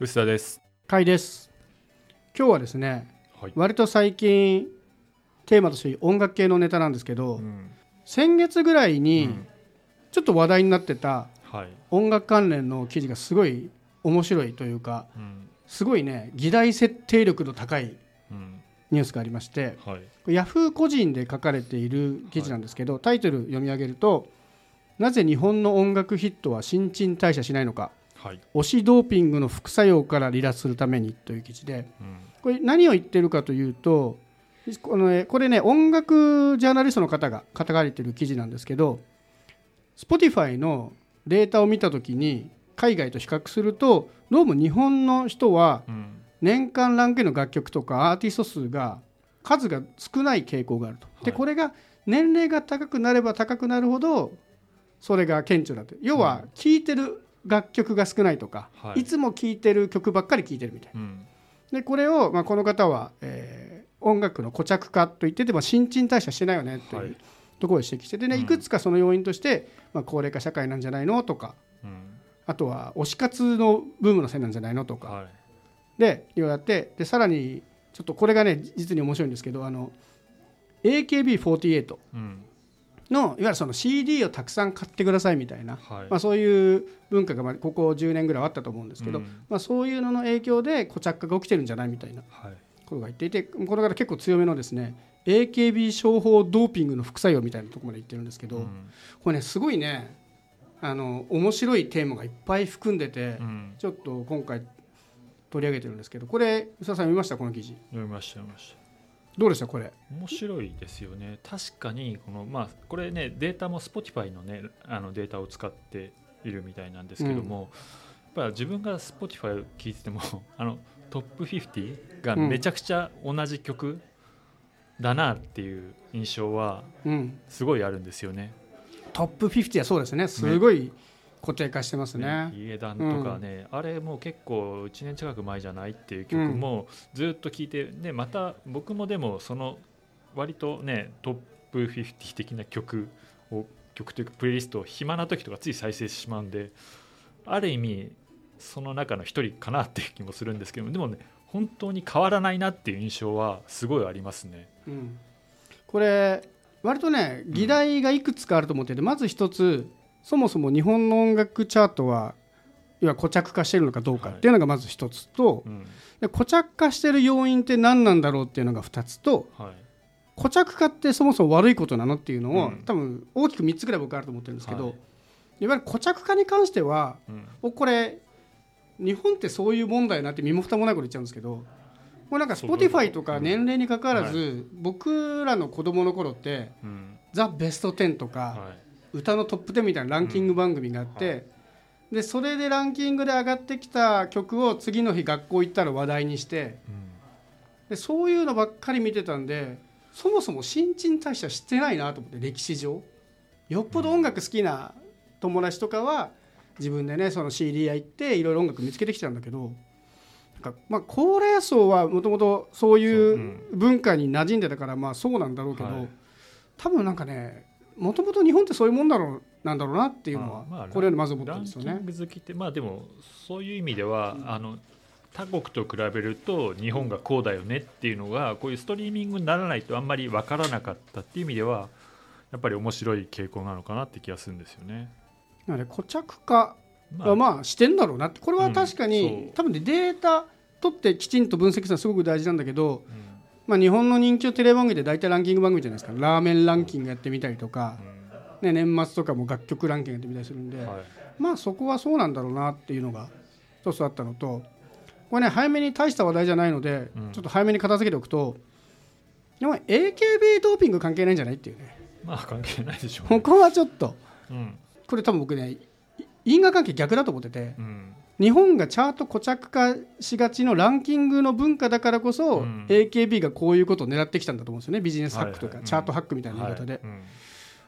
臼田です。会です今日はですねはい。割と最近テーマとして音楽系のネタなんですけど、うん先月ぐらいにうんちょっと話題になってたはい。音楽関連の記事がすごい面白いというかうん。すごいね議題設定力の高いうん。ニュースがありましてはい。ヤフー個人で書かれている記事なんですけど、タイトル読み上げると「なぜ日本の音楽ヒットは新陳代謝しないのかはい。推しドーピングの副作用から離脱するために」という記事でうん。これ何を言ってるかというとこの、ね、これね音楽ジャーナリストの方が書かれている記事なんですけど Spotify のデータを見た時に海外と比較するとどうも日本の人はうん。年間ランクの楽曲とかアーティスト数が数が少ない傾向があると。ではいこれが年齢が高くなれば高くなるほどそれが顕著だと要は聴いてる楽曲が少ないとか、はいい、つも聴いてる曲ばっかり聴いてるみたいな。うん。でこれを、まあ、この方は、えー音楽の固着化と言ってても新陳代謝してないよねとはいいうところを指摘してでね、うんいくつかその要因として、まあ、高齢化社会なんじゃないのとかうん。あとは推し活のブームのせいなんじゃないのとか、はい。でいろいろやってでさらにちょっとこれがね実に面白いんですけどあの AKB48 うん。のいわゆるその CD をたくさん買ってくださいみたいな、はい。まあ、そういう文化がまあここ10年ぐらいあったと思うんですけど、うんまあ、そういうのの影響で固着化が起きてるんじゃないみたいなはい。ことが言っていてこの方結構強めのですね AKB 商法ドーピングの副作用みたいなところまで言ってるんですけど、うん。これねすごいねあの面白いテーマがいっぱい含んでて、うん。ちょっと今回取り上げてるんですけどこれ宇佐さん見ました？この記事読みました。読みました。どうでした？これ。面白いですよね。確かにこのまあこれねデータも Spotify のねあのデータを使っているみたいなんですけども、やっぱ自分が Spotify を聞いてても あのトップ50がめちゃくちゃ同じ曲だなっていう印象はうん。すごいあるんですよね。トップ50はそうですね。すごい固定化してますね。ヒゲダンとかね、あれもう結構1年近く前じゃないっていう曲もずっと聴いて、でまた僕もでもその割とねトップ50的な曲を曲というかプレイリストを暇な時とかつい再生してしまうんである意味その中の一人かなっていう気もするんですけどでもね本当に変わらないなっていう印象はすごいありますね。うん。これ割とね議題がいくつかあると思ってて、まず一つそもそも日本の音楽チャートはいわゆる固着化してるのかどうかっていうのがまず一つと、うん。で固着化してる要因って何なんだろうっていうのが二つとはい。固着化ってそもそも悪いことなのっていうのを、うん。多分大きく3つぐらい僕あると思ってるんですけど、はい。い、わゆる固着化に関してはうん。僕これ日本ってそういう問題なって身も蓋もないこと言っちゃうんですけどこれなんかそういうこと。Spotify とか年齢にかかわらず、僕らの子供の頃ってうん「ザ・ベスト10」とか、はい歌のトップ10みたいなランキング番組があって、うん。はでそれでランキングで上がってきた曲を次の日学校行ったら話題にしてでそういうのばっかり見てたんでそもそも新陳代謝してないなと思って歴史上。よっぽど音楽好きな友達とかは自分でねその CD 屋行っていろいろ音楽見つけてきたんだけどなんかまあ高齢層はもともとそういう文化に馴染んでたからまあそうなんだろうけど、はい。多分なんかねもともと日本ってそういうもんだろうなんだろうなっていうのはあまあこれよりまず思ったランんですよね。キング好きってまあでもそういう意味では、あの他国と比べると日本がこうだよねっていうのがこういうストリーミングにならないとあんまり分からなかったっていう意味ではやっぱり面白い傾向なのかなって気がするんですよね。なので固着化まはまあしてんだろうなってこれは確かに、うん多分ねデータ取ってきちんと分析するのはすごく大事なんだけど、うんまあ、日本の人気のテレビ番組で大体ランキング番組じゃないですか。ラーメンランキングやってみたりとか、ね、年末とかも楽曲ランキングやってみたりするんで、まあそこはそうなんだろうなっていうのが一つあったのとこれね早めに大した話題じゃないので、うん。ちょっと早めに片付けておくとでも AKB ドーピング関係ないんじゃないっていうね。まあ関係ないでしょうね。ここはちょっと。うん。これ多分僕ねい因果関係逆だと思ってて。うん日本がチャート固着化しがちのランキングの文化だからこそ、うん。AKB がこういうことを狙ってきたんだと思うんですよねビジネスハックとか、はいはい。チャートハックみたいな言い方で、はい。うん。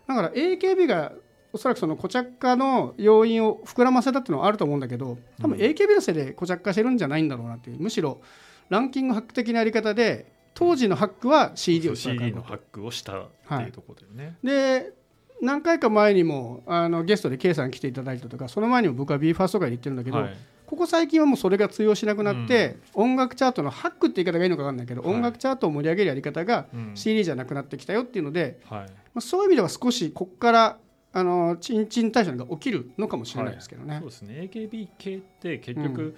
だから AKB がおそらくその固着化の要因を膨らませたっていうのはあると思うんだけど多分うん。AKB のせいで固着化してるんじゃないんだろうなっていうむしろランキングハック的なやり方で当時のハックは CD をそう CD のハッックをしたっていうところだよね。で何回か前にもあのゲストで K さん来ていただいたとかその前にも僕は BE:FIRST とかで言ってるんだけど、はい。ここ最近はもうそれが通用しなくなって、音楽チャートのハックって言い方がいいのか分かんないけど、はい。音楽チャートを盛り上げるやり方がうん。CD じゃなくなってきたよっていうので、はい。まあ、そういう意味では少しここからあの賃賃貸借が起きるのかもしれないですけどね。そうですね。AKB 系って結局、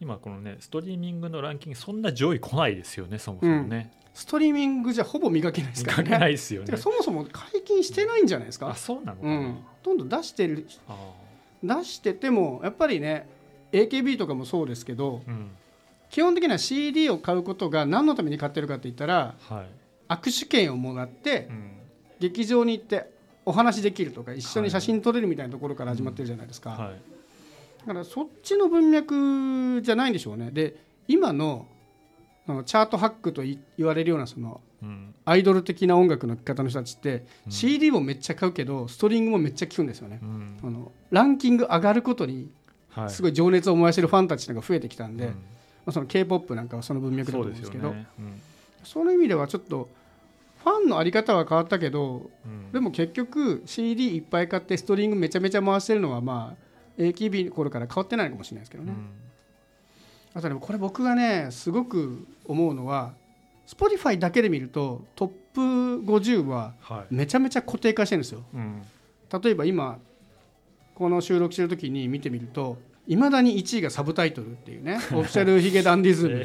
今このねストリーミングのランキングそんな上位来ないですよねそもそもね、ストリーミングじゃほぼ磨けないですから見かけなね。いですよね。そもそも解禁してないんじゃないですか？あ。そうなのうん、どんどん出してる。あ出しててもやっぱりね AKB とかもそうですけどーうん。基本的には CD を買うことが何のために買ってるかって言ったらはい、握手券をもらってうん。劇場に行ってお話できるとか一緒に写真撮れるみたいなところから始まってるじゃないですか、はいだからそっちの文脈じゃないんでしょうね。で今のチャートハックとい言われるようなそのうん。アイドル的な音楽の聴き方の人たちって、うん。CD もめっちゃ買うけどストリングもめっちゃ聴くんですよね。う、ん。あのランキング上がることにはい。すごい情熱を燃やしてるファンたちが増えてきたんで、うん。まあ、その k p o p なんかはその文脈だと思うんですけどその意味ではちょっとファンのあり方は変わったけどうん。でも結局 CD いっぱい買ってストリングめちゃめちゃ回してるのはまあ AKB の頃から変わってないのかもしれないですけどね、うん。あとねこれ僕がねすごく思うのは Spotify だけで見るとトップ50ははい。めちゃめちゃ固定化してるんですよ。うん。例えば今この収録してる時に見てみるといまだに1位がサブタイトルっていうね オフィシャルヒゲダンディズム。え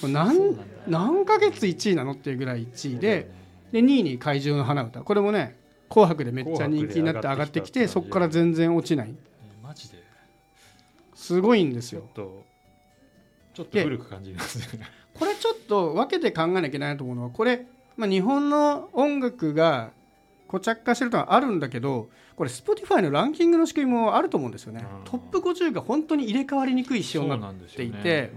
これ何何ヶ月1位なのっていうぐらい1位でで2位に怪獣の花歌。これもね「紅白」でめっちゃ人気になって上がってきてそこから全然落ちないジで。すごいんですよ。ちょっとちょっと古く感じますね。これちょっと分けて考えなきゃいけないなと思うのはこれ、まあ、日本の音楽が固着化してるとはあるんだけどこれ Spotify のランキングの仕組みもあると思うんですよね。うん。トップ50が本当に入れ替わりにくい仕様になってなんですよね。ていて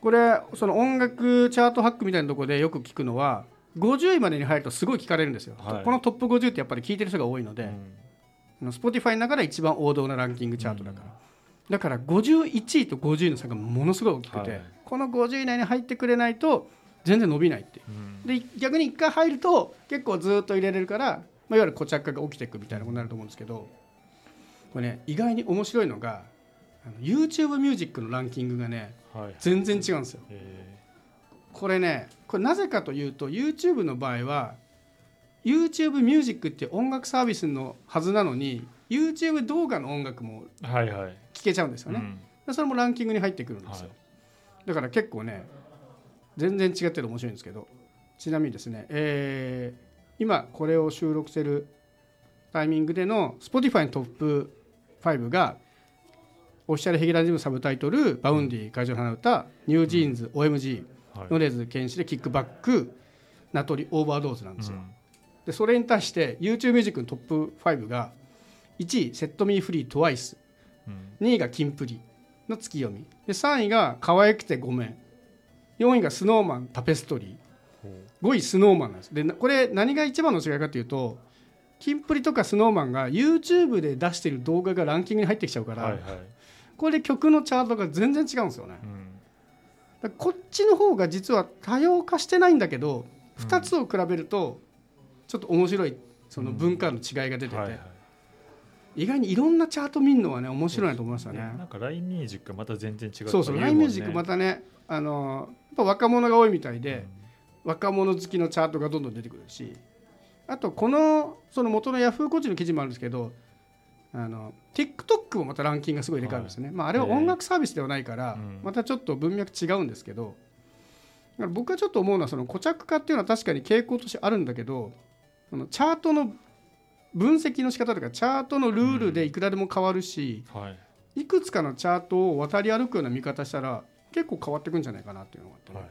これその音楽チャートハックみたいなところでよく聞くのは50位までに入るとすごい聞かれるんですよ、はい。このトップ50ってやっぱり聞いてる人が多いので、う Spotify の中で一番王道なランキングチャートだから、だから51位と50位の差がものすごい大きくて、はい。この50位以内に入ってくれないと全然伸びないっていう。うん。で逆に1回入ると結構ずっと入れれるから、まあ、いわゆる固着化が起きていくみたいなことになると思うんですけどこれね意外に面白いのがあの YouTube ミュージックのランキングがねはい。全然違うんですよ。えこれねこれなぜかというと YouTube の場合は YouTube ミュージックっていう音楽サービスのはずなのに YouTube 動画の音楽も聴けちゃうんですよね、うん。でそれもランキングに入ってくるんですよ、はい。だから結構ね全然違ってて面白いんですけどちなみにですね、えー今これを収録してるタイミングでの Spotify のトップ5がオフィシャルヘギラジムサブタイトル「バウンディ会場の花歌」「ニュージーンズ OMG」はい。米津玄師で KICK BACK なとり Overdose なんですよ、うんでそれに対して YouTube ミュージックのトップ5が1位「セットミーフリートワイス。うん。2位がキンプリの月読み。で3位が可愛くてごめん。4位がスノーマンタペストリー。5位スノーマンなんです。でなこれ何が一番の違いかというとキンプリとかスノーマンが YouTube で出してる動画がランキングに入ってきちゃうから、はいはい。これで曲のチャートが全然違うんですよね。うん。こっちの方が実は多様化してないんだけどうん2つを比べるとちょっと面白いその文化の違いが出てて、はいはい。意外にいろんなチャート見るのはね面白いなと思いましたね。なんか LINE ミュージックがまた全然違うそうそう、ラインミュージックまたね、あのやっぱ若者が多いみたいで、若者好きのチャートがどんどん出てくるし、あとこのその元のヤフーコーチの記事もあるんですけど、あの TikTok もまたランキングがすごい入れ替わるんですよね。まああれは音楽サービスではないから、うん。またちょっと文脈違うんですけど、だから僕がちょっと思うのはその固着化っていうのは確かに傾向としてあるんだけど、そのチャートの分析の仕方とかチャートのルールでいくらでも変わるし、はい。いくつかのチャートを渡り歩くような見方したら結構変わってくんじゃないかなっていうのがあってね、はい。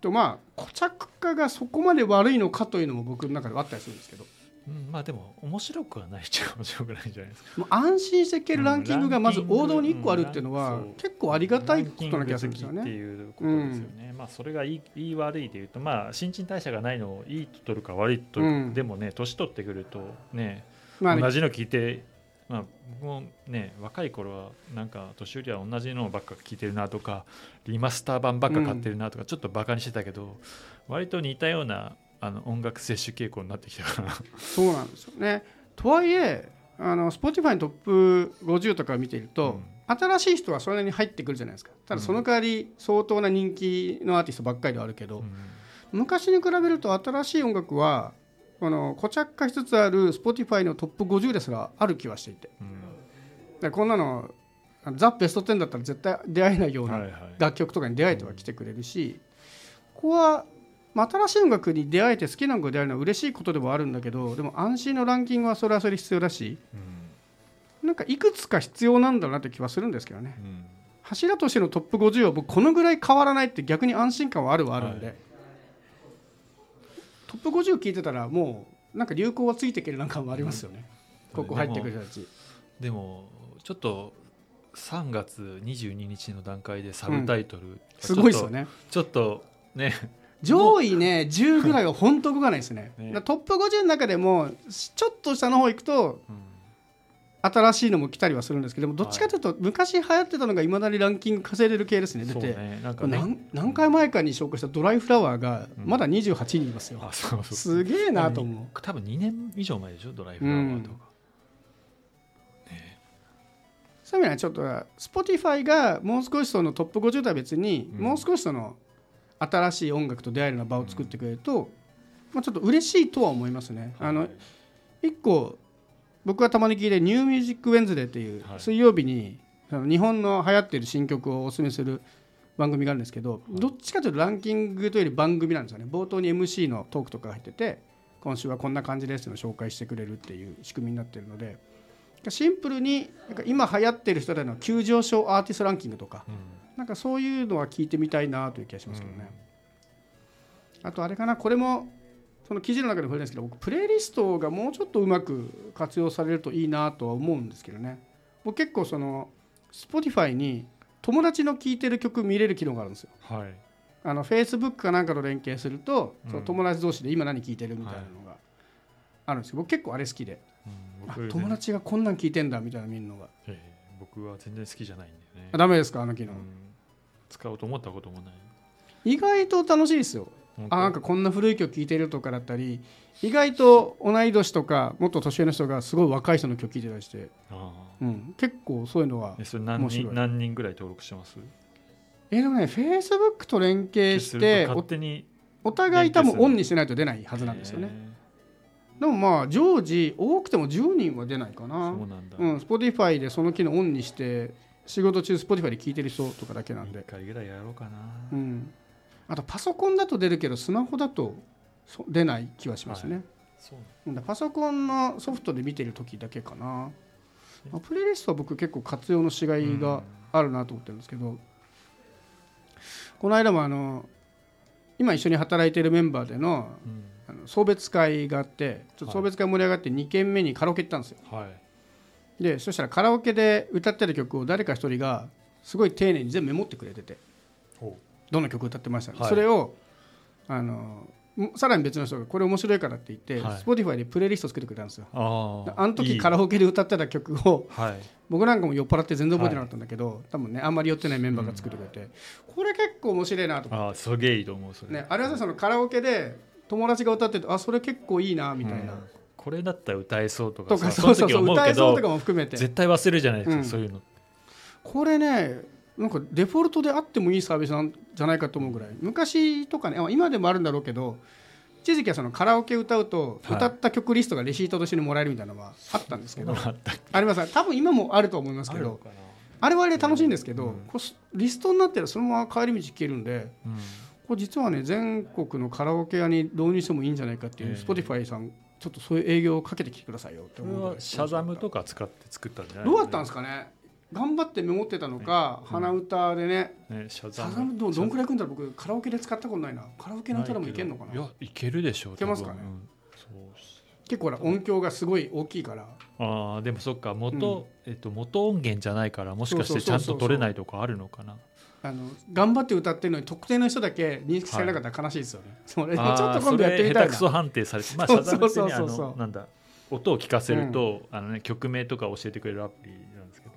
とまあ固着化がそこまで悪いのかというのも僕の中ではあったりするんですけどうんまあでも面白くはないっちゃ面白くないんじゃないですか。安心していけるランキングがまず王道に1個あるっていうのは結構ありがたいことな気がするんですよね。っていうことですよね、まあそれがいいいい悪いでいうとまあ新陳代謝がないのをいいと取るか悪いと取る、うん。でもね年取ってくるとねまあね。同じの聞いて、まあ、僕もね若い頃はなんか年寄りは同じのばっか聞いてるなとかリマスター版ばっか買ってるなとかちょっとバカにしてたけど、割と似たようなあの音楽摂取傾向になってきたかな。そうなんですよね。とはいえああの Spotify のトップ50とかを見ていると、新しい人はそれなりに入ってくるじゃないですか。ただその代わり相当な人気のアーティストばっかりではあるけど、昔に比べると新しい音楽はこの固着化しつつある Spotify のトップ50ですらある気はしていて、でこんなのザ・ベスト10だったら絶対出会えないような楽曲とかに出会えては来てくれるし、ここは、まあ、新しい音楽に出会えて好きな音楽であるのは嬉しいことでもあるんだけどでも安心のランキングはそれはそれ必要だし、なんかいくつか必要なんだなって気はするんですけどね、柱としてのトップ50は僕このぐらい変わらないって逆に安心感はあるはあるんで、はい、トップ50聞いてたらもうなんか流行はついていけるなんかもありますよね、ここ入ってくる人たち。でもちょっと3月22日の段階でサブタイトル、うん、すごいですよね。ちょっとね上位ね10ぐらいは本当動かないですね。ね、トップ50の中でもちょっと下の方行くと、うん、新しいのも来たりはするんですけどもどっちかというと、昔流行ってたのがいまだにランキング稼いでる系ですね出て、ね。ね、何回前かに紹介した「ドライフラワー」がまだ28人いますよ、うん、すげえなと思う。多分2年以上前でしょ？ドライフラワーとか、そういう意味ではちょっと Spotify がもう少しそのトップ50とは別に、もう少しその新しい音楽と出会えるような場を作ってくれると、まあ、ちょっと嬉しいとは思いますね。あの一個僕がたまに聞いて「ニューミュージックウェンズデー」っていう水曜日に日本の流行っている新曲をおすすめする番組があるんですけどどっちかというとランキングというより番組なんですよね。冒頭に MC のトークとかが入ってて今週はこんな感じですの紹介してくれるっていう仕組みになってるのでシンプルに今流行ってる人での急上昇アーティストランキングとか、うん、なんかそういうのは聞いてみたいなという気がしますけどね、うん、あとあれかなこれもその記事の中で触れるんですけど僕プレイリストがもうちょっとうまく活用されるといいなとは思うんですけどね。僕結構その Spotify に友達の聴いてる曲見れる機能があるんですよ、はい、あの Facebook かなんかと連携すると、その友達同士で今何聴いてるみたいなのがあるんですけど僕結構あれ好きで。友達がこんなん聞いてんだみたいな見るのが、えー、僕は全然好きじゃないんだよね。あダメですか？あの機能、うん、使おうと思ったこともない。意外と楽しいですよ。あなんかこんな古い曲聴いてるとかだったり意外と同い年とかもっと年上の人がすごい若い人の曲聴いてたりして。うん、結構そういうのはそれ何人何人ぐらい登録してます？えでもねフェイスブックと連携して勝手にお互い多分オンにしないと出ないはずなんですよね。でもまあ常時多くても10人は出ないかな。そうなんだ、うん、Spotify でその機能オンにして仕事中 Spotify で聞いてる人とかだけなんで。1回ぐらいやろうかな。うん。あとパソコンだと出るけどスマホだと出ない気はしますね、はい、そう。パソコンのソフトで見てる時だけかな、まあ、プレイリストは僕結構活用のしがいがあるなと思ってるんですけど、うん、この間もあの今一緒に働いているメンバーでの、うん。あの送別会があってちょっと送別会盛り上がって2軒目にカラオケ行ったんですよ、はい、でそしたらカラオケで歌ってる曲を誰か一人がすごい丁寧に全部メモってくれてて。どの曲歌ってました、ねはい、それをあのさらに別の人がこれ面白いからって言って、はい、Spotify でプレイリスト作ってくれたんですよ。ああの時カラオケで歌ってた曲を、はい、僕なんかも酔っ払って全然覚えてなかったんだけど、はい、多分ねあんまり酔ってないメンバーが作ってくれて、うん、これ結構面白いなと思って。あすげえいいと思うそれ、ね、あれはそのカラオケで友達が歌っててあそれ結構いいなみたいな、うん、これだったら歌えそうとかとかそうそうそう歌えそうとかも含めて。絶対忘れるじゃないですか、うん、そういうの。これねなんかデフォルトであってもいいサービスなんじゃないかと思うぐらい。昔とかね今でもあるんだろうけど一時期はそのカラオケ歌うと歌った曲リストがレシートとしてもらえるみたいなのはあったんですけど、はい、あります。多分今もあると思いますけどあれはあれ楽しいんですけど、うん、リストになってるそのまま帰り道聞けるんで、うん。これ実はね全国のカラオケ屋に導入してもいいんじゃないかっていう、 Spotify さんちょっとそういう営業をかけてきてくださいよって思うシャザムとか使って作ったんじゃないどうだったんですかね？頑張ってメモってたのか、ね、鼻歌でね。ねシャザム。どどんくらいくんだ僕カラオケで使ったことないな。カラオケの歌でもいけるのかな？いやいけるでしょういけますかね、うん、結構音響がすごい大きいから。ああでもそっか。元、うん、えっと、元音源じゃないからもしかしてちゃんと取れないとかあるのかな？あの頑張って歌ってるのに特定の人だけ認識されなかったら悲しいですよね、はい、それちょっと今度やってみたいな。下手くそ判定されてまあ謝罪ってねあのなんだ音を聞かせると、うん、あのね、曲名とか教えてくれるアプリなんですけど。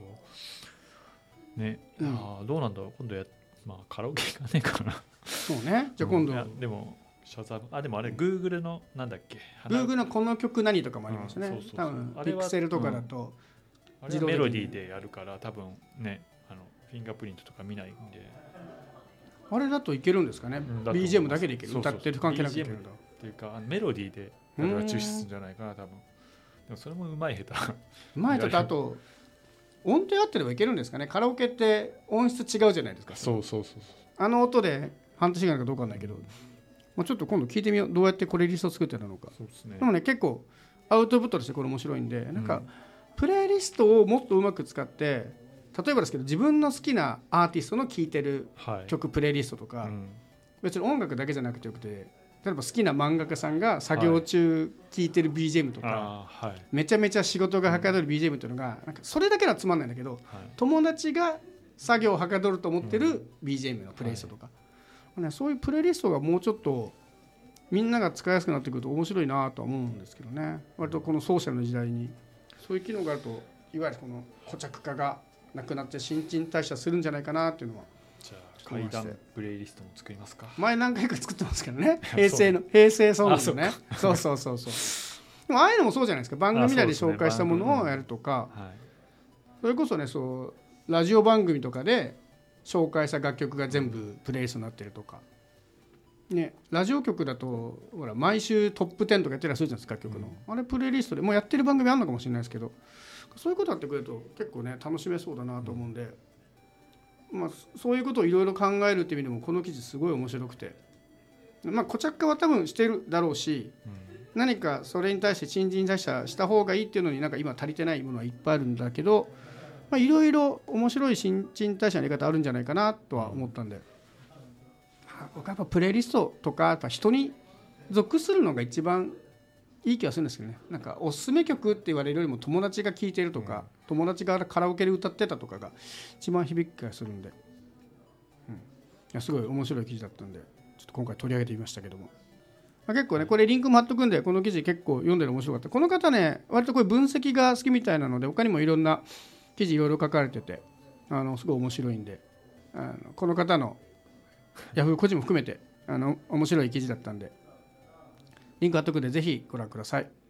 ね、うん、あどうなんだろう今度や、まあ、カラオケがねえかな。そうね。じゃあ今度、でもシャザムあでもあれ Google のなんだっけ？Google のこの曲何とかもありますね。うんそうそうそう。多分ピクセルとかだと、あれはメロディーでやるから多分ねフィンガープリントとか見ないんで。あれだといけるんですかね、んだ BGM だけでいける。歌ってる関係なくいけるんだ。っていうかあのメロディーであれは抽出するんじゃないかな多分。でもそれもうまい下手。前とあと音程合ってればいけるんですかね。カラオケって音質違うじゃないですか。そうそうそうあの音で半年ぐらいかどうかわかんないけど、まあ、ちょっと今度聞いてみよう。どうやってこれリスト作ってたのか。そうですね。でもね結構アウトプットとしてこれ面白いんでなんかうん。プレイリストをもっとうまく使って例えばですけど自分の好きなアーティストの聴いてるはい。曲プレイリストとか、うん。別に音楽だけじゃなくてよくて例えば好きな漫画家さんが作業中聴いてる BGM とか、はい。めちゃめちゃ仕事がはかどる BGM っていうのがなんかそれだけはつまんないんだけどはい。友達が作業をはかどると思ってる BGM のプレイリストとか、ね、そういうプレイリストがもうちょっとみんなが使いやすくなってくると面白いなとは思うんですけどね。割とこのソーシャルの時代にそういう機能があるといわゆるこの固着化がなくなって新陳代謝するんじゃないかなっていうのは。じゃあ階段プレイリストも作りますか？前何回か作ってますけどね。平成の平成ソングのね。そうそうそうそうでもああいうのもそうじゃないですか。番組内で紹介したものをやるとか。はいそれこそねそうラジオ番組とかで紹介した楽曲が全部プレイリストになってるとか、ね、ラジオ局だとほら毎週トップ10とかやってたりするじゃないですか楽曲の、あれプレイリストでもうやってる番組あるのかもしれないですけどそういうことやってくれると結構ね楽しめそうだなと思うんで、まあ、そういうことをいろいろ考えるっていう意味でもこの記事すごい面白くて、まあ、固着化は多分してるだろうしうん。何かそれに対して新陳代謝した方がいいっていうのになんか今足りてないものはいっぱいあるんだけどまあいろいろ面白い新陳代謝のやり方あるんじゃないかなとは思ったんで、あ僕はやっぱプレイリストとかやっぱ人に属するのが一番いい気がするんですけどね。なんかおすすめ曲って言われるよりも友達が聴いてるとか、友達がカラオケで歌ってたとかが一番響く気がするんで、うん、いやすごい面白い記事だったんでちょっと今回取り上げてみましたけども。まあ、結構ねこれリンクも貼っとくんでこの記事結構読んでる面白かった。この方ね割とこういう分析が好きみたいなので他にもいろんな記事いろいろ書かれててあのすごい面白いんであのこの方のヤフー個人も含めてあの面白い記事だったんでリンク貼っとくんでぜひご覧ください。